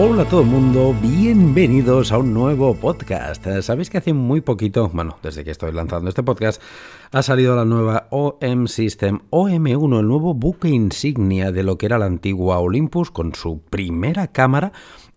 Hola a todo el mundo, bienvenidos a un nuevo podcast. Sabéis que hace muy poquito, bueno, desde que estoy lanzando este podcast, ha salido la nueva OM System OM1, el nuevo buque insignia de lo que era la antigua Olympus con su primera cámara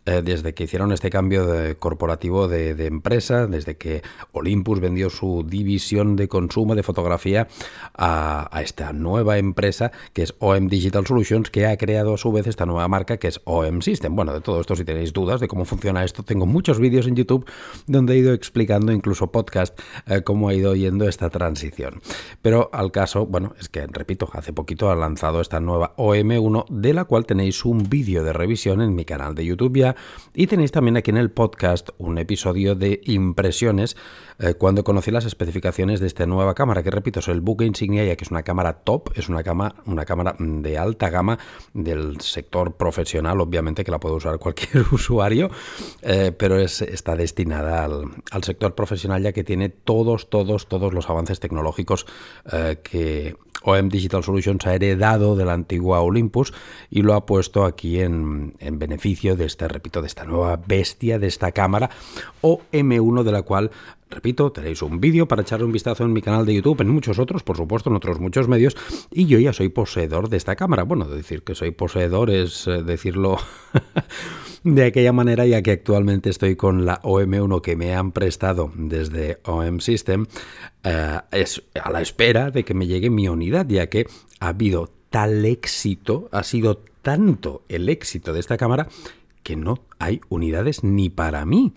eh, desde que hicieron este cambio de corporativo de, empresa, desde que Olympus vendió su división de consumo de fotografía a, esta nueva empresa que es OM Digital Solutions, que ha creado a su vez esta nueva marca que es OM System. Bueno, de todo esto, si tenéis dudas de cómo funciona esto, tengo muchos vídeos en YouTube donde he ido explicando, incluso podcast, eh, cómo ha ido yendo esta transición. Pero al caso, bueno, es que, repito, hace poquito ha lanzado esta nueva OM1, de la cual tenéis un vídeo de revisión en mi canal de YouTube ya y tenéis también aquí en el podcast un episodio de impresiones eh, cuando conocí las especificaciones de esta nueva cámara, que repito, es el buque insignia ya que es una cámara top, es una, cámara, una cámara de alta gama del sector profesional, obviamente que la puede usar cualquier usuario, eh, pero es, está destinada al, al, sector profesional ya que tiene todos, todos, todos los avances tecnológicos eh, que OM Digital Solutions ha heredado de la antigua Olympus y lo ha puesto aquí en, en beneficio de este, repito, de esta nueva bestia, de esta cámara OM1 de la cual Repito, tenéis un vídeo para echarle un vistazo en mi canal de YouTube, en muchos otros, por supuesto, en otros muchos medios, y yo ya soy poseedor de esta cámara. Bueno, decir que soy poseedor es eh, decirlo de aquella manera, ya que actualmente estoy con la OM1 que me han prestado desde OM System, eh, es a la espera de que me llegue mi unidad, ya que ha habido tal éxito, ha sido tanto el éxito de esta cámara, que no hay unidades ni para mí.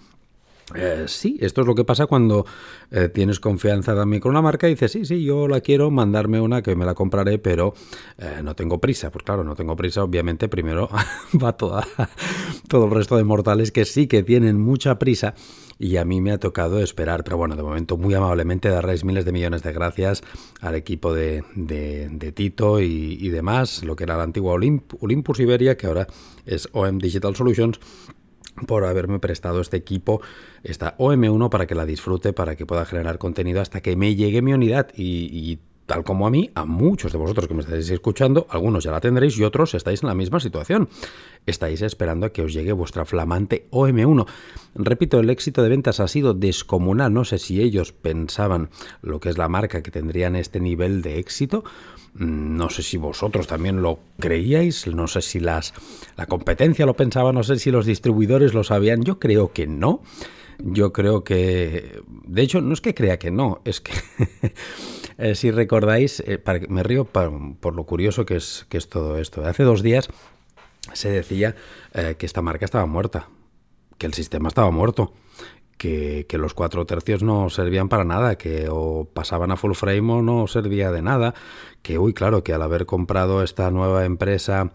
Eh, sí, esto es lo que pasa cuando eh, tienes confianza también con una marca y dices, sí, sí, yo la quiero, mandarme una que me la compraré, pero eh, no tengo prisa. Pues claro, no tengo prisa, obviamente, primero va todo el resto de mortales que sí que tienen mucha prisa y a mí me ha tocado esperar. Pero bueno, de momento muy amablemente daréis miles de millones de gracias al equipo de, Tito y, demás, lo que era la antigua Olympus Iberia, que ahora es OM Digital Solutions por haberme prestado este equipo, esta OM1, para que la disfrute, para que pueda generar contenido hasta que me llegue mi unidad. Y, tal como a mí, a muchos de vosotros que me estáis escuchando, algunos ya la tendréis y otros estáis en la misma situación. Estáis esperando a que os llegue vuestra flamante OM1. Repito, el éxito de ventas ha sido descomunal. No sé si ellos pensaban lo que es la marca que tendrían este nivel de éxito Mm, no sé si vosotros también lo creíais, no sé si las, la competencia lo pensaba, no sé si los distribuidores lo sabían, yo creo que no. Yo creo que, de hecho, no es que crea que no, es que eh, si recordáis, eh, me río por, lo curioso que es, que es todo esto. Hace dos días se decía eh, que esta marca estaba muerta, que el sistema estaba muerto, que, los cuatro tercios no servían para nada, que o pasaban a full frame o no servía de nada, que, uy, claro, que al haber comprado esta nueva empresa,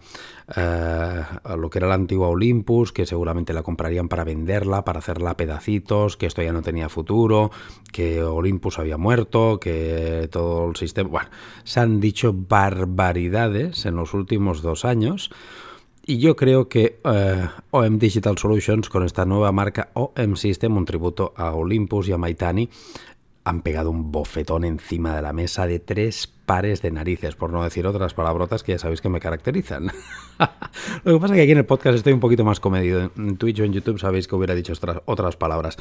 eh, lo que era la antigua Olympus, que seguramente la comprarían para venderla, para hacerla a pedacitos, que esto ya no tenía futuro, que Olympus había muerto, que todo el sistema... Bueno, se han dicho barbaridades en los últimos dos años. Y yo creo que eh, OM Digital Solutions, con esta nueva marca OM System, un tributo a Olympus y a Maitani, han pegado un bofetón encima de la mesa de tres pares de narices, por no decir otras palabrotas que ya sabéis que me caracterizan. Lo que pasa es que aquí en el podcast estoy un poquito más comedido. En Twitch o en YouTube sabéis que hubiera dicho otras, palabras.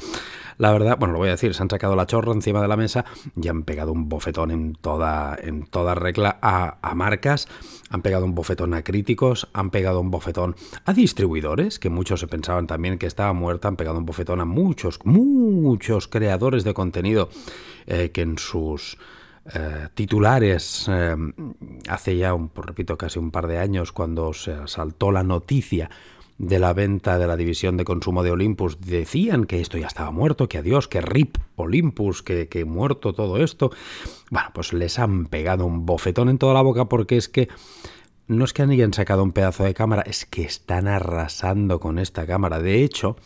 La verdad, bueno, lo voy a decir, se han sacado la chorra encima de la mesa y han pegado un bofetón en toda, en toda regla a, a marcas, han pegado un bofetón a críticos, han pegado un bofetón a distribuidores, que muchos se pensaban también que estaba muerta, han pegado un bofetón a muchos, muchos creadores de contenido eh, que en sus eh, titulares eh, hace ya, repito, casi un par de años, cuando se saltó la noticia de la venta de la división de consumo de Olympus, decían que esto ya estaba muerto, que adiós, que RIP Olympus, que, que muerto todo esto. Bueno, pues les han pegado un bofetón en toda la boca porque es que no es que hayan sacado un pedazo de cámara, es que están arrasando con esta cámara. De hecho,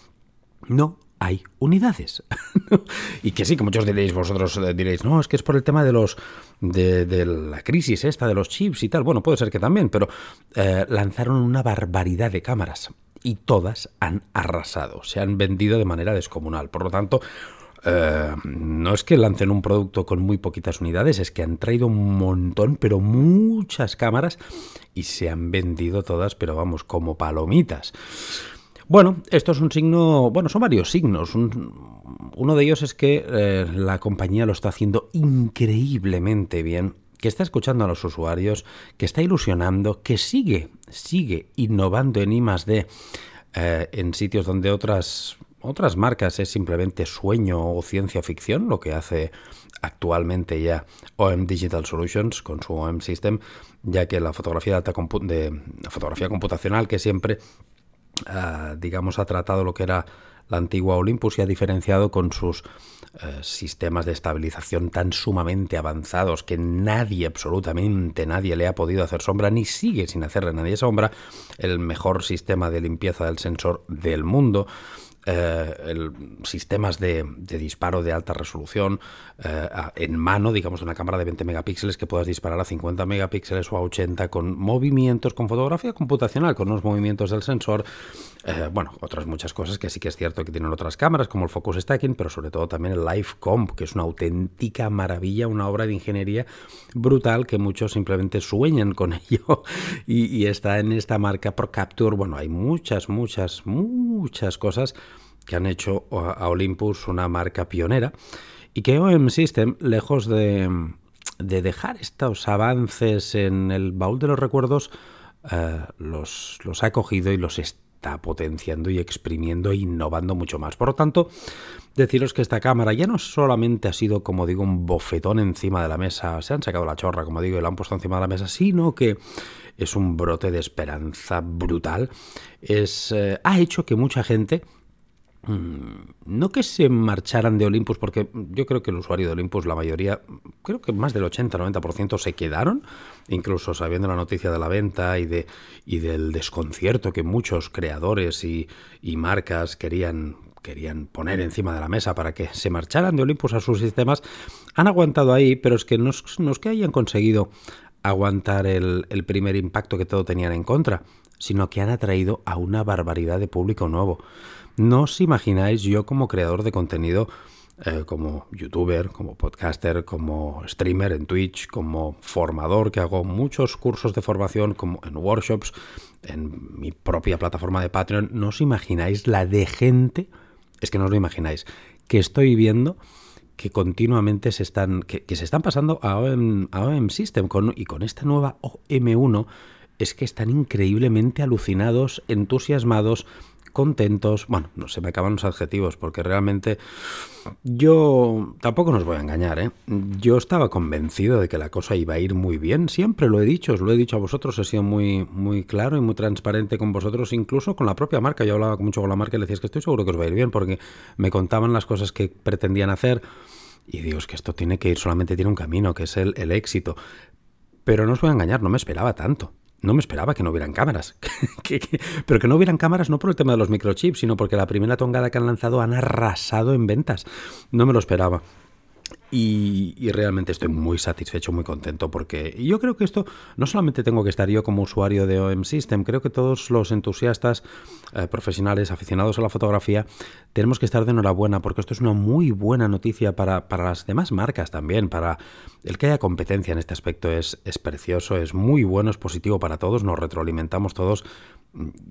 no hay unidades. y que sí, que muchos diréis, vosotros eh, diréis, no, es que es por el tema de los de, la crisis esta de los chips y tal. Bueno, puede ser que también, pero eh, lanzaron una barbaridad de cámaras y todas han arrasado, se han vendido de manera descomunal. Por lo tanto, eh, no es que lancen un producto con muy poquitas unidades, es que han traído un montón, pero muchas cámaras y se han vendido todas, pero vamos, como palomitas. Bueno, esto es un signo, bueno, son varios signos. uno de ellos es que eh, la compañía lo está haciendo increíblemente bien, que está escuchando a los usuarios, que está ilusionando, que sigue, sigue innovando en I eh, en sitios donde otras, otras marcas es simplemente sueño o ciencia ficción, lo que hace actualmente ya OM Digital Solutions con su OM System, ya que la fotografía de, alta de fotografía computacional que siempre Ah, digamos, ha tratado lo que era la antigua Olympus y ha diferenciado con sus eh, sistemas de estabilización tan sumamente avanzados que nadie, absolutamente nadie le ha podido hacer sombra ni sigue sin hacerle nadie sombra, el mejor sistema de limpieza del sensor del mundo. Eh, el, sistemas de, disparo de alta resolución eh, en mano, digamos, una cámara de 20 megapíxeles que puedas disparar a 50 megapíxeles o a 80 con movimientos, con fotografía computacional, con unos movimientos del sensor. Eh, bueno, otras muchas cosas que sí que es cierto que tienen otras cámaras, como el Focus Stacking, pero sobre todo también el Live Comp, que es una auténtica maravilla, una obra de ingeniería brutal que muchos simplemente sueñan con ello y, y está en esta marca Pro Capture. Bueno, hay muchas, muchas, muchas cosas que han hecho a Olympus una marca pionera y que OM System, lejos de, dejar estos avances en el baúl de los recuerdos, eh, los, los ha cogido y los está potenciando y exprimiendo e innovando mucho más. Por lo tanto, deciros que esta cámara ya no solamente ha sido, como digo, un bofetón encima de la mesa, se han sacado la chorra, como digo, y la han puesto encima de la mesa, sino que es un brote de esperanza brutal. Es, eh, ha hecho que mucha gente no que se marcharan de Olympus, porque yo creo que el usuario de Olympus, la mayoría, creo que más del 80-90% se quedaron, incluso sabiendo la noticia de la venta y, de, y del desconcierto que muchos creadores y, marcas querían, querían poner encima de la mesa para que se marcharan de Olympus a sus sistemas, han aguantado ahí, pero es que no es, que hayan conseguido aguantar el, el primer impacto que todo tenían en contra, sino que han atraído a una barbaridad de público nuevo. No os imagináis yo como creador de contenido, eh, como youtuber, como podcaster, como streamer en Twitch, como formador que hago muchos cursos de formación como en workshops, en mi propia plataforma de Patreon, no os imagináis la de gente, es que no os lo imagináis, que estoy viendo que continuamente se están, que, se están pasando a OM, System con, y con esta nueva OM1 es que están increíblemente alucinados, entusiasmados, contentos. Bueno, no se me acaban los adjetivos porque realmente yo tampoco nos voy a engañar, ¿eh? Yo estaba convencido de que la cosa iba a ir muy bien, siempre lo he dicho, os lo he dicho a vosotros, he sido muy, muy claro y muy transparente con vosotros, incluso con la propia marca. Yo hablaba mucho con la marca y le decía que estoy seguro que os va a ir bien porque me contaban las cosas que pretendían hacer. Y Dios, que esto tiene que ir, solamente tiene un camino, que es el, el éxito. Pero no os voy a engañar, no me esperaba tanto no me esperaba que no hubieran cámaras. pero que no hubieran cámaras no por el tema de los microchips, sino porque la primera tongada que han lanzado han arrasado en ventas. No me lo esperaba. Y, realmente estoy muy satisfecho, muy contento, porque yo creo que esto no solamente tengo que estar yo como usuario de OM System, creo que todos los entusiastas, eh, profesionales, aficionados a la fotografía, tenemos que estar de enhorabuena, porque esto es una muy buena noticia para, para las demás marcas también, para el que haya competencia en este aspecto es, es precioso, es muy bueno, es positivo para todos, nos retroalimentamos todos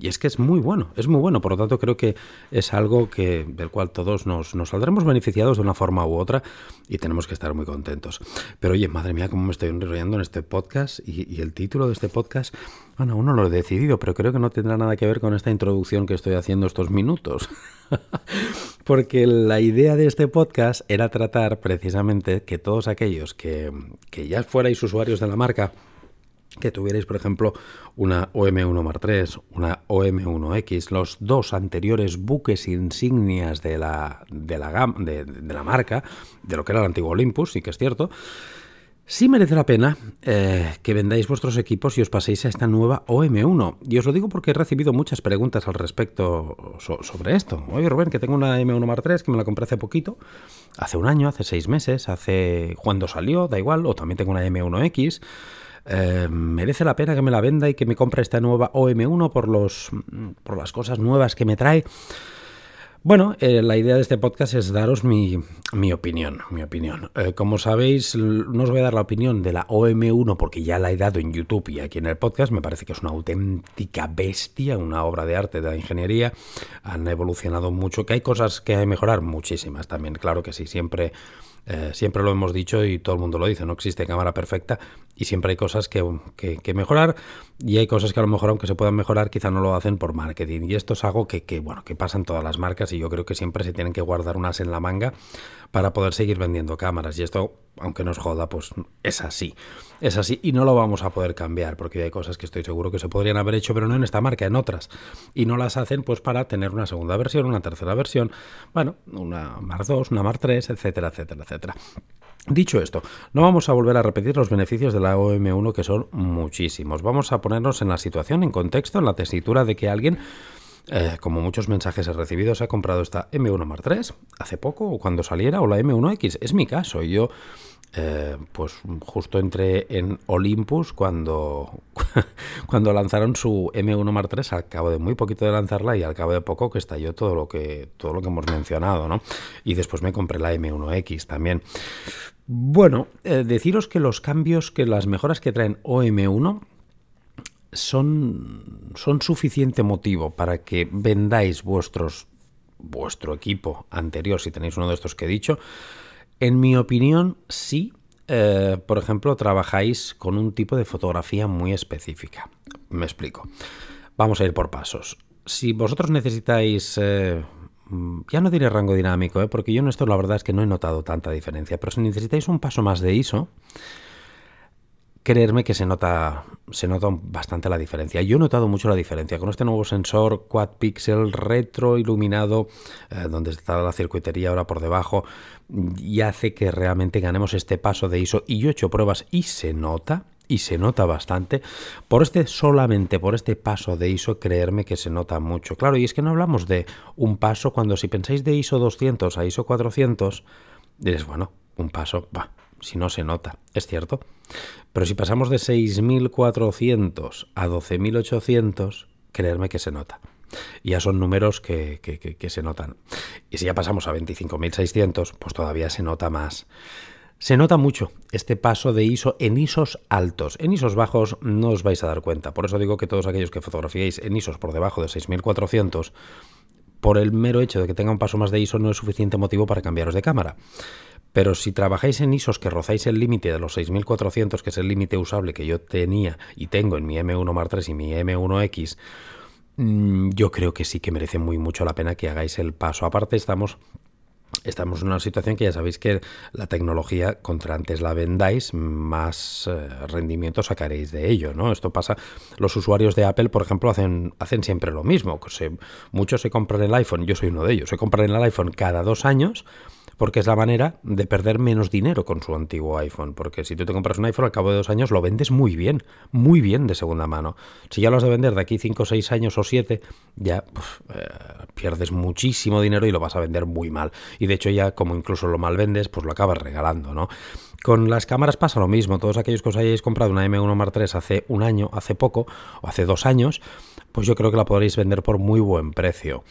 y es que es muy bueno, es muy bueno. Por lo tanto, creo que es algo que, del cual todos nos, nos, saldremos beneficiados de una forma u otra y tenemos que estar muy contentos. Pero oye, madre mía, cómo me estoy enrollando en este podcast y, el título de este podcast, bueno, aún no lo he decidido, pero creo que no tendrá nada que ver con esta introducción que estoy haciendo estos minutos. Porque la idea de este podcast era tratar precisamente que todos aquellos que, que ya fuerais usuarios de la marca, que tuvierais, por ejemplo, una OM1 Mar 3, una OM1X, los dos anteriores buques insignias de la, de la, de, la marca, de lo que era el antiguo Olympus, sí que es cierto, sí merece la pena eh, que vendáis vuestros equipos y os paséis a esta nueva OM1. Y os lo digo porque he recibido muchas preguntas al respecto sobre esto. Oye, Rubén, que tengo una M1 Mar 3 que me la compré hace poquito, hace un año, hace seis meses, hace cuando salió, da igual, o también tengo una M1X. Eh, merece la pena que me la venda y que me compre esta nueva OM1 por, los, por las cosas nuevas que me trae. Bueno, eh, la idea de este podcast es daros mi, opinión. Mi opinión. Eh, como sabéis, no os voy a dar la opinión de la OM1 porque ya la he dado en YouTube y aquí en el podcast. Me parece que es una auténtica bestia, una obra de arte de la ingeniería. Han evolucionado mucho. Que hay cosas que hay que mejorar, muchísimas también. Claro que sí, siempre eh, siempre lo hemos dicho y todo el mundo lo dice, no existe cámara perfecta y siempre hay cosas que, que, mejorar y hay cosas que a lo mejor aunque se puedan mejorar quizá no lo hacen por marketing. Y esto es algo que, que, bueno que pasa en todas las marcas y yo creo que siempre se tienen que guardar unas en la manga para poder seguir vendiendo cámaras. Y esto aunque nos joda pues es así. Es así y no lo vamos a poder cambiar porque hay cosas que estoy seguro que se podrían haber hecho pero no en esta marca en otras. Y no las hacen pues para tener una segunda versión una tercera versión bueno una Mar 2 una Mar 3 etcétera etcétera etcétera. Dicho esto, no vamos a volver a repetir los beneficios de la OM1 que son muchísimos. Vamos a ponernos en la situación, en contexto, en la tesitura de que alguien, eh, como muchos mensajes he recibido, se ha comprado esta M1 Mark III hace poco o cuando saliera o la M1X. Es mi caso. Yo eh, pues justo entré en Olympus cuando, cuando lanzaron su M1 Mark III, al cabo de muy poquito de lanzarla y al cabo de poco que estalló todo lo que, todo lo que hemos mencionado, ¿no? Y después me compré la M1X también. Bueno, eh, deciros que los cambios, que las mejoras que traen OM1 son, son suficiente motivo para que vendáis vuestros, vuestro equipo anterior, si tenéis uno de estos que he dicho, en mi opinión, sí. Eh, por ejemplo, trabajáis con un tipo de fotografía muy específica. Me explico. Vamos a ir por pasos. Si vosotros necesitáis... Eh, ya no diré rango dinámico, eh, porque yo en esto la verdad es que no he notado tanta diferencia, pero si necesitáis un paso más de ISO, creerme que se nota, se nota bastante la diferencia. Yo he notado mucho la diferencia con este nuevo sensor quad pixel retro iluminado, eh, donde está la circuitería ahora por debajo, y hace que realmente ganemos este paso de ISO. Y yo he hecho pruebas y se nota. Y se nota bastante. Por este, solamente por este paso de ISO, creerme que se nota mucho. Claro, y es que no hablamos de un paso cuando si pensáis de ISO 200 a ISO 400, diréis, bueno, un paso, va, si no se nota, es cierto. Pero si pasamos de 6.400 a 12.800, creerme que se nota. Ya son números que, que, se notan. Y si ya pasamos a 25.600, pues todavía se nota más. Se nota mucho este paso de ISO en ISOs altos. En ISOs bajos no os vais a dar cuenta. Por eso digo que todos aquellos que fotografiéis en ISOs por debajo de 6400, por el mero hecho de que tenga un paso más de ISO no es suficiente motivo para cambiaros de cámara. Pero si trabajáis en ISOs que rozáis el límite de los 6400, que es el límite usable que yo tenía y tengo en mi M1 Mark III y mi M1X, mm, yo creo que sí que merece muy mucho la pena que hagáis el paso. Aparte estamos estamos en una situación que ya sabéis que la tecnología, contra antes la vendáis, más eh, rendimiento sacaréis de ello, ¿no? Esto pasa, los usuarios de Apple, por ejemplo, hacen, hacen siempre lo mismo. muchos se compran el iPhone, yo soy uno de ellos, se compran el iPhone cada dos años porque es la manera de perder menos dinero con su antiguo iPhone. Porque si tú te compras un iPhone al cabo de dos años lo vendes muy bien, muy bien de segunda mano. Si ya lo has de vender de aquí cinco, seis años o siete, ya eh, pierdes muchísimo dinero y lo vas a vender muy mal. Y de hecho ya como incluso lo mal vendes, pues lo acabas regalando, ¿no? Con las cámaras pasa lo mismo. Todos aquellos que os hayáis comprado una M1 Mark III hace un año, hace poco, o hace dos años, pues yo creo que la podréis vender por muy buen precio.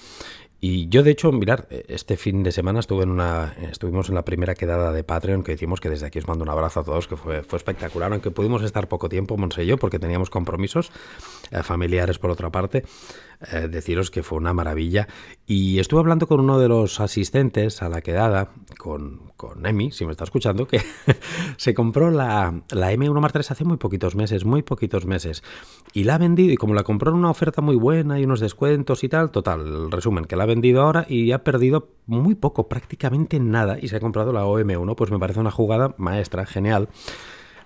Y yo, de hecho, mirar, este fin de semana estuve en una, estuvimos en la primera quedada de Patreon que hicimos, que desde aquí os mando un abrazo a todos, que fue, fue espectacular, aunque pudimos estar poco tiempo, Monse y yo, porque teníamos compromisos eh, familiares por otra parte. Eh, deciros que fue una maravilla. Y estuve hablando con uno de los asistentes a la quedada, con, con Emi, si me está escuchando, que se compró la, la M1 Mark III hace muy poquitos meses, muy poquitos meses. Y la ha vendido, y como la compró en una oferta muy buena y unos descuentos y tal, total, el resumen, que la ha vendido ahora y ha perdido muy poco, prácticamente nada, y se ha comprado la OM1, pues me parece una jugada maestra, genial.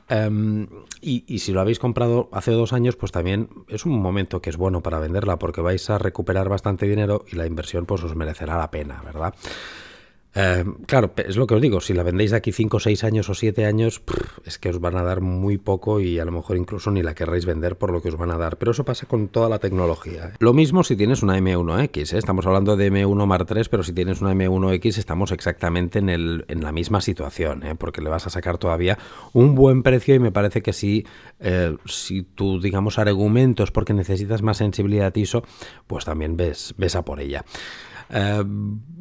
Em, y, si lo habéis comprado hace dos años, pues también es un momento que es bueno para venderla porque vais a recuperar bastante dinero y la inversión pues os merecerá la pena, ¿verdad? Eh, claro, es lo que os digo, si la vendéis aquí 5, 6 años o 7 años, es que os van a dar muy poco y a lo mejor incluso ni la querréis vender por lo que os van a dar. Pero eso pasa con toda la tecnología. ¿eh? Lo mismo si tienes una M1X, ¿eh? estamos hablando de M1 Mark III, pero si tienes una M1X estamos exactamente en, la misma situación, porque le vas a sacar todavía un buen precio y me parece que si, si tu, digamos, argumentos porque necesitas más sensibilidad ISO, pues también ves, ves a por ella. Eh,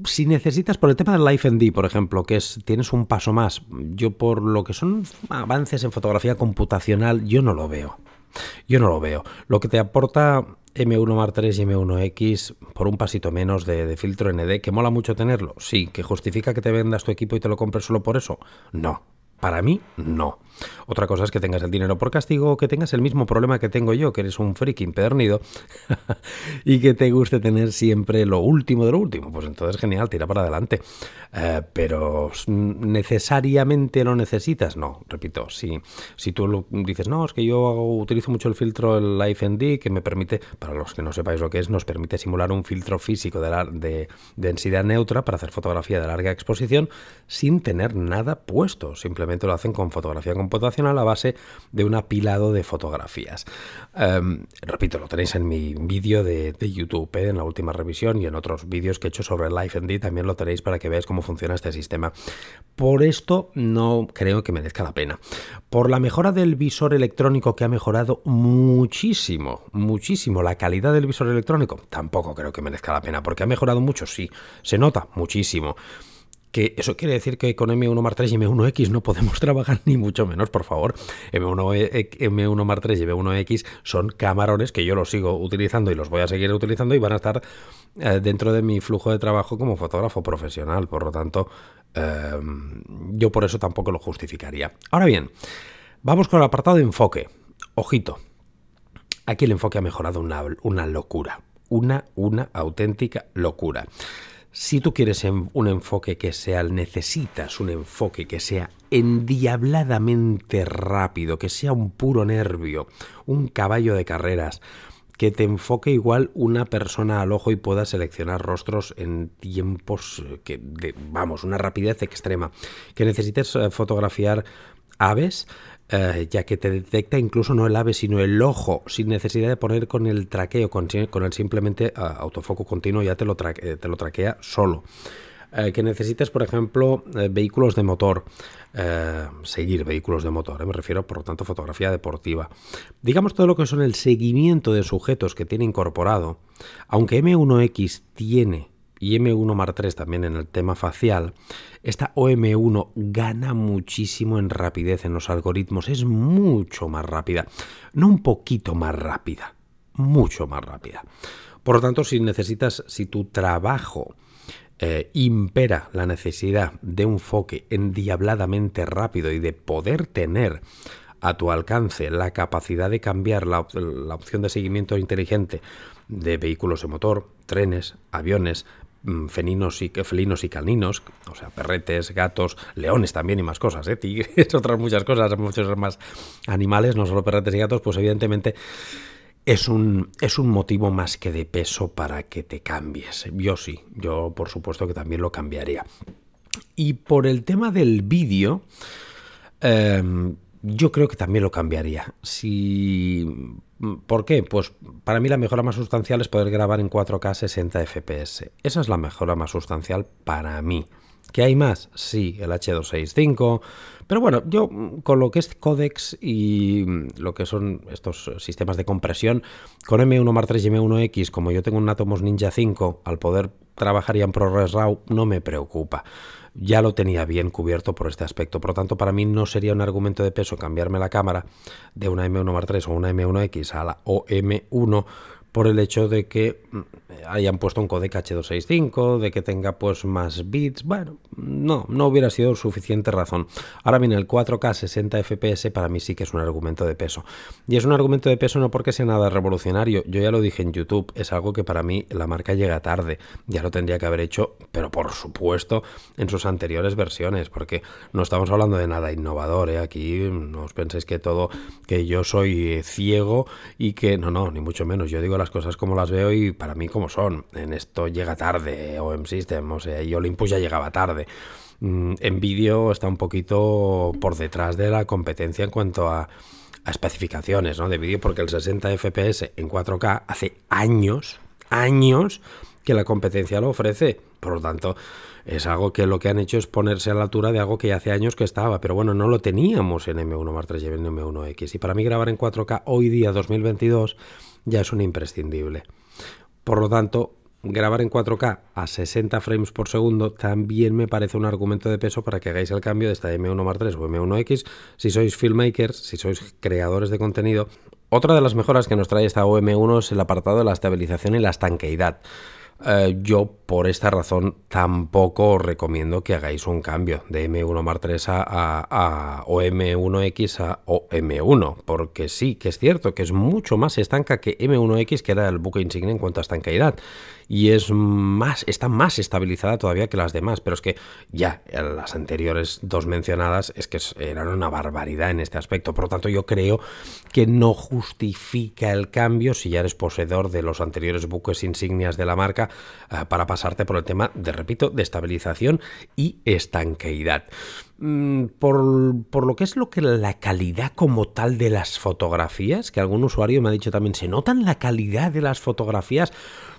si necesitas, por el tema del Life ND, por ejemplo, que es tienes un paso más, yo por lo que son avances en fotografía computacional, yo no lo veo. Yo no lo veo. Lo que te aporta M1 Mark III y M1X por un pasito menos de, de, filtro ND, que mola mucho tenerlo, sí, que justifica que te vendas tu equipo y te lo compres solo por eso, no, para mí, no. Otra cosa es que tengas el dinero por castigo o que tengas el mismo problema que tengo yo, que eres un freaking pernido y que te guste tener siempre lo último de lo último. Pues entonces, genial, tira para adelante. Eh, pero necesariamente lo necesitas. No, repito, si, si tú dices, no, es que yo utilizo mucho el filtro, el Life ND, que me permite, para los que no sepáis lo que es, nos permite simular un filtro físico de, densidad neutra para hacer fotografía de larga exposición sin tener nada puesto. Simplemente lo hacen con fotografía computacional a base de un apilado de fotografías. Em, repito, lo tenéis en mi vídeo de, YouTube, ¿eh? en la última revisión y en otros vídeos que he hecho sobre Life ND también lo tenéis para que veáis cómo funciona este sistema. Por esto no creo que merezca la pena. Por la mejora del visor electrónico que ha mejorado muchísimo, muchísimo la calidad del visor electrónico, tampoco creo que merezca la pena, porque ha mejorado mucho, sí, se nota muchísimo que eso quiere decir que con M1 Mark III y M1X no podemos trabajar ni mucho menos, por favor. M1, M1 Mark III y M1X son camarones que yo los sigo utilizando y los voy a seguir utilizando y van a estar eh, dentro de mi flujo de trabajo como fotógrafo profesional. Por lo tanto, em, yo por eso tampoco lo justificaría. Ahora bien, vamos con el apartado de enfoque. Ojito, aquí el enfoque ha mejorado una, una locura. Una, una auténtica locura. Si tú quieres un enfoque que sea, necesitas un enfoque que sea endiabladamente rápido, que sea un puro nervio, un caballo de carreras, que te enfoque igual una persona al ojo y pueda seleccionar rostros en tiempos que, vamos, una rapidez extrema, que necesites eh, fotografiar aves, eh, ya que te detecta incluso no el ave, sino el ojo, sin necesidad de poner con el traqueo, con, el simplemente uh, autofoco continuo, ya te lo, eh, te lo traquea solo. que necesites, por ejemplo, vehículos de motor, seguir vehículos de motor, me refiero, por lo tanto, fotografía deportiva. Digamos todo lo que son el seguimiento de sujetos que tiene incorporado, aunque M1X tiene y M1 Mar 3 también en el tema facial, esta OM1 gana muchísimo en rapidez en los algoritmos, es mucho más rápida, no un poquito más rápida, mucho más rápida. Por lo tanto, si necesitas, si tu trabajo eh, impera la necesidad de un enfoque endiabladamente rápido y de poder tener a tu alcance la capacidad de cambiar la, opción de seguimiento inteligente de vehículos de motor, trenes, aviones, felinos y, felinos y caninos, o sea, perretes, gatos, leones también y más cosas, ¿eh? tigres, otras muchas cosas, muchos más animales, no solo perretes y gatos, pues evidentemente es un, es un motivo más que de peso para que te cambies. Yo sí, yo por supuesto que también lo cambiaría. Y por el tema del vídeo, em, yo creo que también lo cambiaría. Si ¿Por qué? Pues para mí la mejora más sustancial es poder grabar en 4K 60 FPS. Esa es la mejora más sustancial para mí. ¿Qué hay más? Sí, el H265. Pero bueno, yo con lo que es codex y lo que son estos sistemas de compresión, con M1 Mark III y M1X, como yo tengo un Atomos Ninja 5, al poder trabajar ya en ProRes RAW, no me preocupa ya lo tenía bien cubierto por este aspecto. Por lo tanto, para mí no sería un argumento de peso cambiarme la cámara de una M1 Mark III o una M1X a la OM1 por el hecho de que mm, hayan puesto un codec H265, de que tenga pues más bits, bueno, no, no hubiera sido suficiente razón. Ahora bien, el 4K 60 FPS para mí sí que es un argumento de peso. Y es un argumento de peso no porque sea nada revolucionario, yo ya lo dije en YouTube, es algo que para mí la marca llega tarde, ya lo tendría que haber hecho, pero por supuesto en sus anteriores versiones, porque no estamos hablando de nada innovador, ¿eh? aquí no os penséis que todo, que yo soy ciego y que no, no, ni mucho menos, yo digo la cosas como las veo y para mí como son. En esto llega tarde OM System, o sea, y Olympus ya llegaba tarde. Mm, en vídeo está un poquito por detrás de la competencia en cuanto a, a especificaciones ¿no? de vídeo, porque el 60 FPS en 4K hace años, años que la competencia lo ofrece. Por lo tanto, es algo que lo que han hecho es ponerse a la altura de algo que hace años que estaba, pero bueno, no lo teníamos en M1 Mark III y en M1X. Y para mí grabar en 4K hoy día 2022 ya es un imprescindible. Por lo tanto, grabar en 4K a 60 frames por segundo también me parece un argumento de peso para que hagáis el cambio de esta M1 Mark III o M1X si sois filmmakers, si sois creadores de contenido. Otra de las mejoras que nos trae esta OM1 es el apartado de la estabilización y la estanqueidad. Eh, yo por esta razón tampoco os recomiendo que hagáis un cambio de M1 Mark a, a, o M1X a OM1, porque sí que es cierto que es mucho más estanca que M1X, que era el buque insignia en cuanto a estanqueidad y es más, está más estabilizada todavía que las demás, pero es que ya las anteriores dos mencionadas es que eran una barbaridad en este aspecto. Por lo tanto, yo creo que no justifica el cambio si ya eres poseedor de los anteriores buques insignias de la marca eh, para pasarte por el tema de, repito, de estabilización y estanqueidad. Mm, por, por, lo que es lo que la calidad como tal de las fotografías, que algún usuario me ha dicho también, ¿se notan la calidad de las fotografías?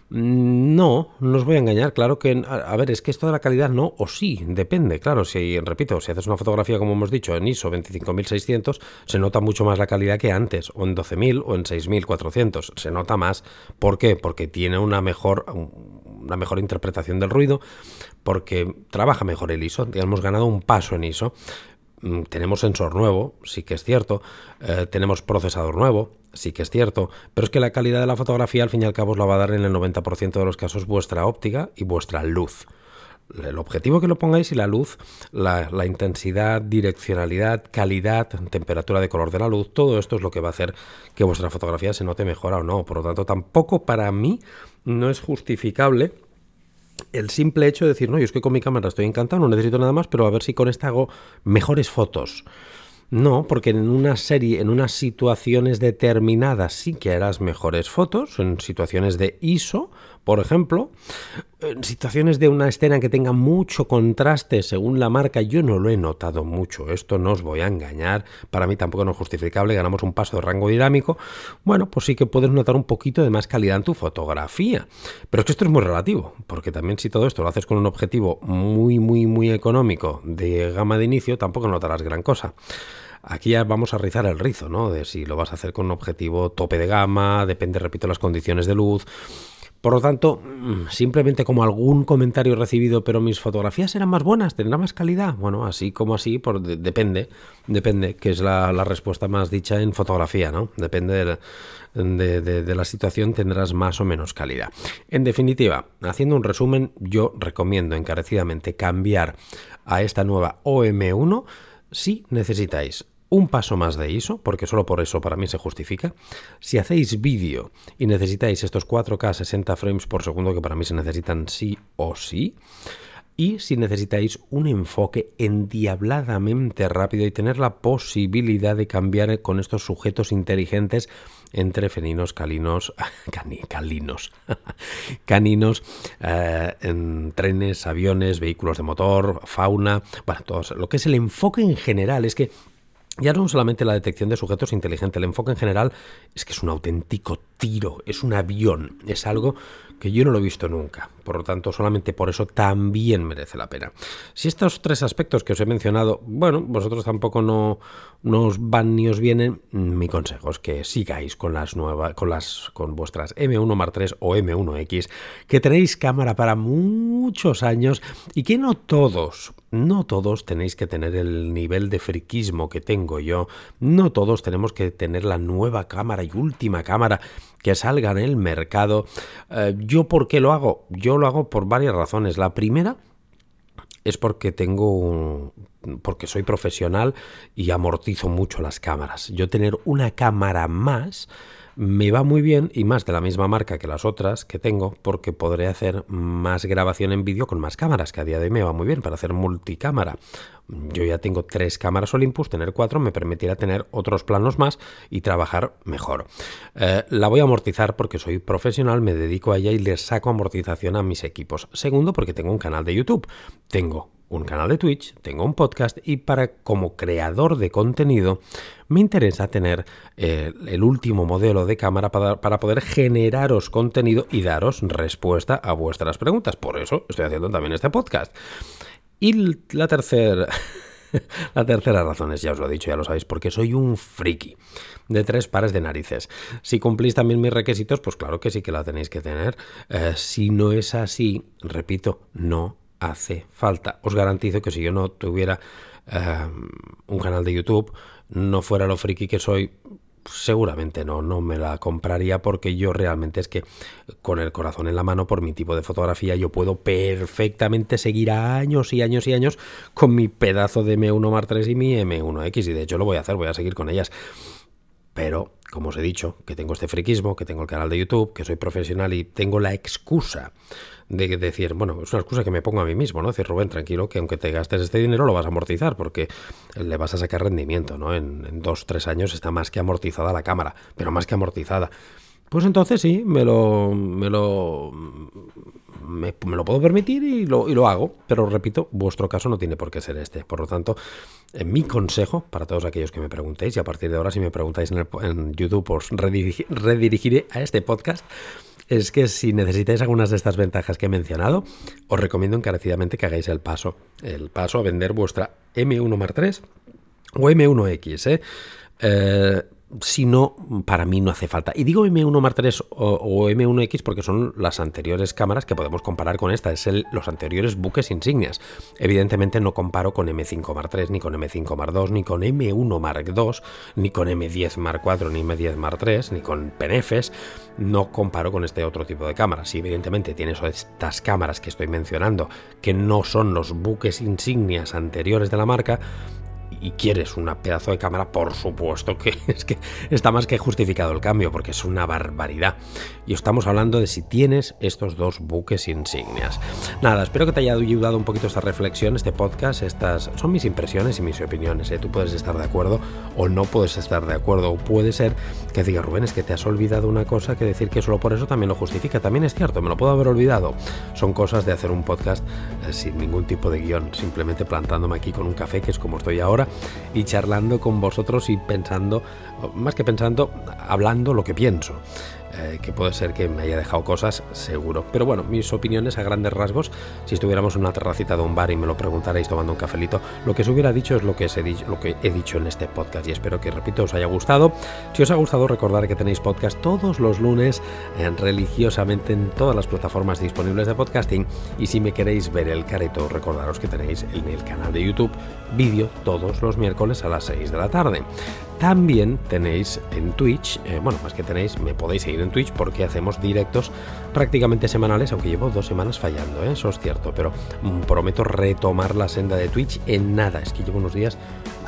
Mm, no, no os voy a engañar, claro que, a, ver, es que esto de la calidad no, o sí, depende, claro, si, repito, si haces una fotografía, como hemos dicho, en ISO 25600, se nota mucho más la calidad que antes, o en 12000 o en 6400, se nota más. ¿Por qué? Porque tiene una mejor, una mejor interpretación del ruido, porque trabaja mejor el ISO, hemos ganado un paso en ISO. Mm, tenemos sensor nuevo, sí que es cierto, eh, tenemos procesador nuevo, sí que es cierto, pero es que la calidad de la fotografía al fin y al cabo os la va a dar en el 90% de los casos vuestra óptica y vuestra luz. El objetivo que lo pongáis y la luz, la, la, intensidad, direccionalidad, calidad, temperatura de color de la luz, todo esto es lo que va a hacer que vuestra fotografía se note mejor o no. Por lo tanto, tampoco para mí no es justificable el simple hecho de decir, no, yo es que con mi cámara estoy encantado, no necesito nada más, pero a ver si con esta hago mejores fotos. No, porque en una serie, en unas situaciones determinadas sí que harás mejores fotos, en situaciones de ISO, por ejemplo, en situaciones de una escena que tenga mucho contraste según la marca, yo no lo he notado mucho, esto no os voy a engañar, para mí tampoco no es justificable, ganamos un paso de rango dinámico, bueno, pues sí que puedes notar un poquito de más calidad en tu fotografía, pero es que esto es muy relativo, porque también si todo esto lo haces con un objetivo muy, muy, muy económico de gama de inicio, tampoco notarás gran cosa. Aquí ya vamos a rizar el rizo, ¿no? De si lo vas a hacer con un objetivo tope de gama, depende, repito, las condiciones de luz. Por lo tanto, mm, simplemente como algún comentario recibido, pero mis fotografías eran más buenas, tendrán más calidad. Bueno, así como así, por, depende, depende, que es la, respuesta más dicha en fotografía, ¿no? Depende de, de, la situación, tendrás más o menos calidad. En definitiva, haciendo un resumen, yo recomiendo encarecidamente cambiar a esta nueva OM1 si necesitáis un paso más de ISO, porque solo por eso para mí se justifica. Si hacéis vídeo y necesitáis estos 4K 60 frames por segundo, que para mí se necesitan sí o sí, y si necesitáis un enfoque endiabladamente rápido y tener la posibilidad de cambiar con estos sujetos inteligentes entre feninos, calinos, caninos, eh, en trenes, aviones, vehículos de motor, fauna, bueno, todo lo que es el enfoque en general, es que ya no solamente la detección de sujetos inteligentes, el enfoque en general es que es un auténtico tiro, es un avión, es algo que yo no lo he visto nunca. Por lo tanto, solamente por eso también merece la pena. Si estos tres aspectos que os he mencionado, bueno, vosotros tampoco no, os van ni os vienen, mi consejo es que sigáis con las nuevas, con las, con vuestras M1 Mark III o M1X, que tenéis cámara para muchos años y que no todos no todos tenéis que tener el nivel de friquismo que tengo yo. No todos tenemos que tener la nueva cámara y última cámara que salga en el mercado. Eh, ¿Yo por qué lo hago? Yo lo hago por varias razones. La primera es porque tengo porque soy profesional y amortizo mucho las cámaras. Yo tener una cámara más me va muy bien y más de la misma marca que las otras que tengo porque podré hacer más grabación en vídeo con más cámaras, que a día de hoy me va muy bien para hacer multicámara. Yo ya tengo tres cámaras Olympus, tener cuatro me permitirá tener otros planos más y trabajar mejor. Eh, la voy a amortizar porque soy profesional, me dedico a ella y le saco amortización a mis equipos. Segundo, porque tengo un canal de YouTube. Tengo un canal de Twitch, tengo un podcast y para como creador de contenido me interesa tener eh, el último modelo de cámara para, para, poder generaros contenido y daros respuesta a vuestras preguntas. Por eso estoy haciendo también este podcast. Y la tercera La tercera razón es, ya os lo he dicho, ya lo sabéis, porque soy un friki de tres pares de narices. Si cumplís también mis requisitos, pues claro que sí que la tenéis que tener. Eh, si no es así, repito, no hace falta. Os garantizo que si yo no tuviera eh, un canal de YouTube, no fuera lo friki que soy, seguramente no, no me la compraría porque yo realmente es que con el corazón en la mano por mi tipo de fotografía yo puedo perfectamente seguir años y años y años con mi pedazo de M1 Mark III y mi M1X y de hecho lo voy a hacer, voy a seguir con ellas. Pero, como os he dicho, que tengo este friquismo, que tengo el canal de YouTube, que soy profesional y tengo la excusa de decir, bueno, es una excusa que me pongo a mí mismo, ¿no? Decir, Rubén, tranquilo, que aunque te gastes este dinero lo vas a amortizar porque le vas a sacar rendimiento, ¿no? En, en dos, tres años está más que amortizada la cámara, pero más que amortizada. Pues entonces sí, me lo, me lo, me, lo puedo permitir y lo, y lo, hago. Pero repito, vuestro caso no tiene por qué ser este. Por lo tanto, en mi consejo para todos aquellos que me preguntéis, y a partir de ahora si me preguntáis en, en YouTube os redirigiré a este podcast, es que si necesitáis algunas de estas ventajas que he mencionado, os recomiendo encarecidamente que hagáis el paso, el paso a vender vuestra M1 Mark III o M1X. ¿eh? Eh, si no, para mí no hace falta. Y digo M1 Mark III o, M1X porque son las anteriores cámaras que podemos comparar con esta, es el, los anteriores buques insignias. Evidentemente no comparo con M5 Mark III, ni con M5 Mark II, ni con M1 Mark II, ni con M10 Mark IV, ni M10 Mark III, ni con Penefes. No comparo con este otro tipo de cámaras. Y evidentemente tienes estas cámaras que estoy mencionando, que no son los buques insignias anteriores de la marca, y quieres una pedazo de cámara, por supuesto que es que está más que justificado el cambio, porque es una barbaridad. Y estamos hablando de si tienes estos dos buques insignias. Nada, espero que te haya ayudado un poquito esta reflexión, este podcast. Estas son mis impresiones y mis opiniones. ¿eh? Tú puedes estar de acuerdo o no puedes estar de acuerdo. O puede ser que diga Rubén, es que te has olvidado una cosa que decir que solo por eso también lo justifica. También es cierto, me lo puedo haber olvidado. Son cosas de hacer un podcast eh, sin ningún tipo de guion, simplemente plantándome aquí con un café, que es como estoy ahora y charlando con vosotros y pensando, más que pensando, hablando lo que pienso. Eh, que puede ser que me haya dejado cosas, seguro. Pero bueno, mis opiniones a grandes rasgos, si estuviéramos en una terracita de un bar y me lo preguntarais tomando un cafelito, lo que os hubiera dicho es lo que, he dicho, en este podcast y espero que, repito, os haya gustado. Si os ha gustado, recordar que tenéis podcast todos los lunes eh, religiosamente en todas las plataformas disponibles de podcasting y si me queréis ver el careto, recordaros que tenéis en el canal de YouTube vídeo todos los miércoles a las 6 de la tarde. También tenéis en Twitch, eh, bueno, más que tenéis, me podéis seguir en Twitch porque hacemos directos prácticamente semanales, aunque llevo dos semanas fallando, ¿eh? eso es cierto, pero mm, prometo retomar la senda de Twitch en nada, es que llevo unos días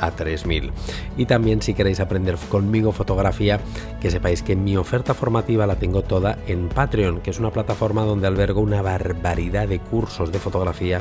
a 3000. Y también si queréis aprender conmigo fotografía, que sepáis que mi oferta formativa la tengo toda en Patreon, que es una plataforma donde albergo una barbaridad de cursos de fotografía,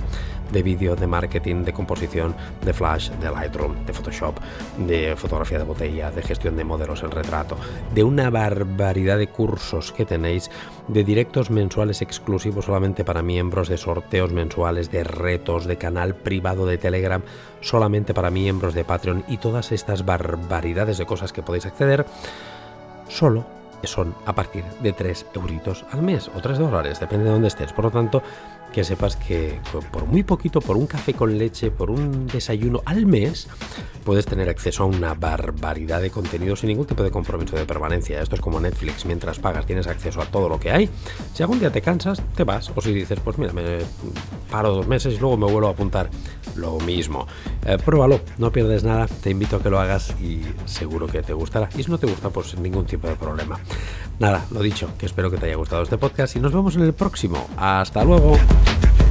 de vídeo, de marketing, de composición, de flash, de Lightroom, de Photoshop, de fotografía de botella, de gestión de modelos en retrato, de una barbaridad de cursos que tenéis, de directos mensuales exclusivos solamente para miembros, de sorteos mensuales, de retos, de canal privado de Telegram solamente para miembros de Patreon y todas estas barbaridades de cosas que podéis acceder, solo son a partir de 3 euritos al mes o 3 dólares, depende de dónde estés. Por lo tanto, que sepas que por muy poquito, por un café con leche, por un desayuno al mes, puedes tener acceso a una barbaridad de contenido sin ningún tipo de compromiso de permanencia. Esto es como Netflix, mientras pagas tienes acceso a todo lo que hay. Si algún día te cansas, te vas. O si dices, pues mira, me paro dos meses y luego me vuelvo a apuntar, lo mismo. Eh, pruébalo, no pierdes nada, te invito a que lo hagas y seguro que te gustará. Y si no te gusta, pues sin ningún tipo de problema. Nada, lo dicho, que espero que te haya gustado este podcast y nos vemos en el próximo. Hasta luego. Yeah.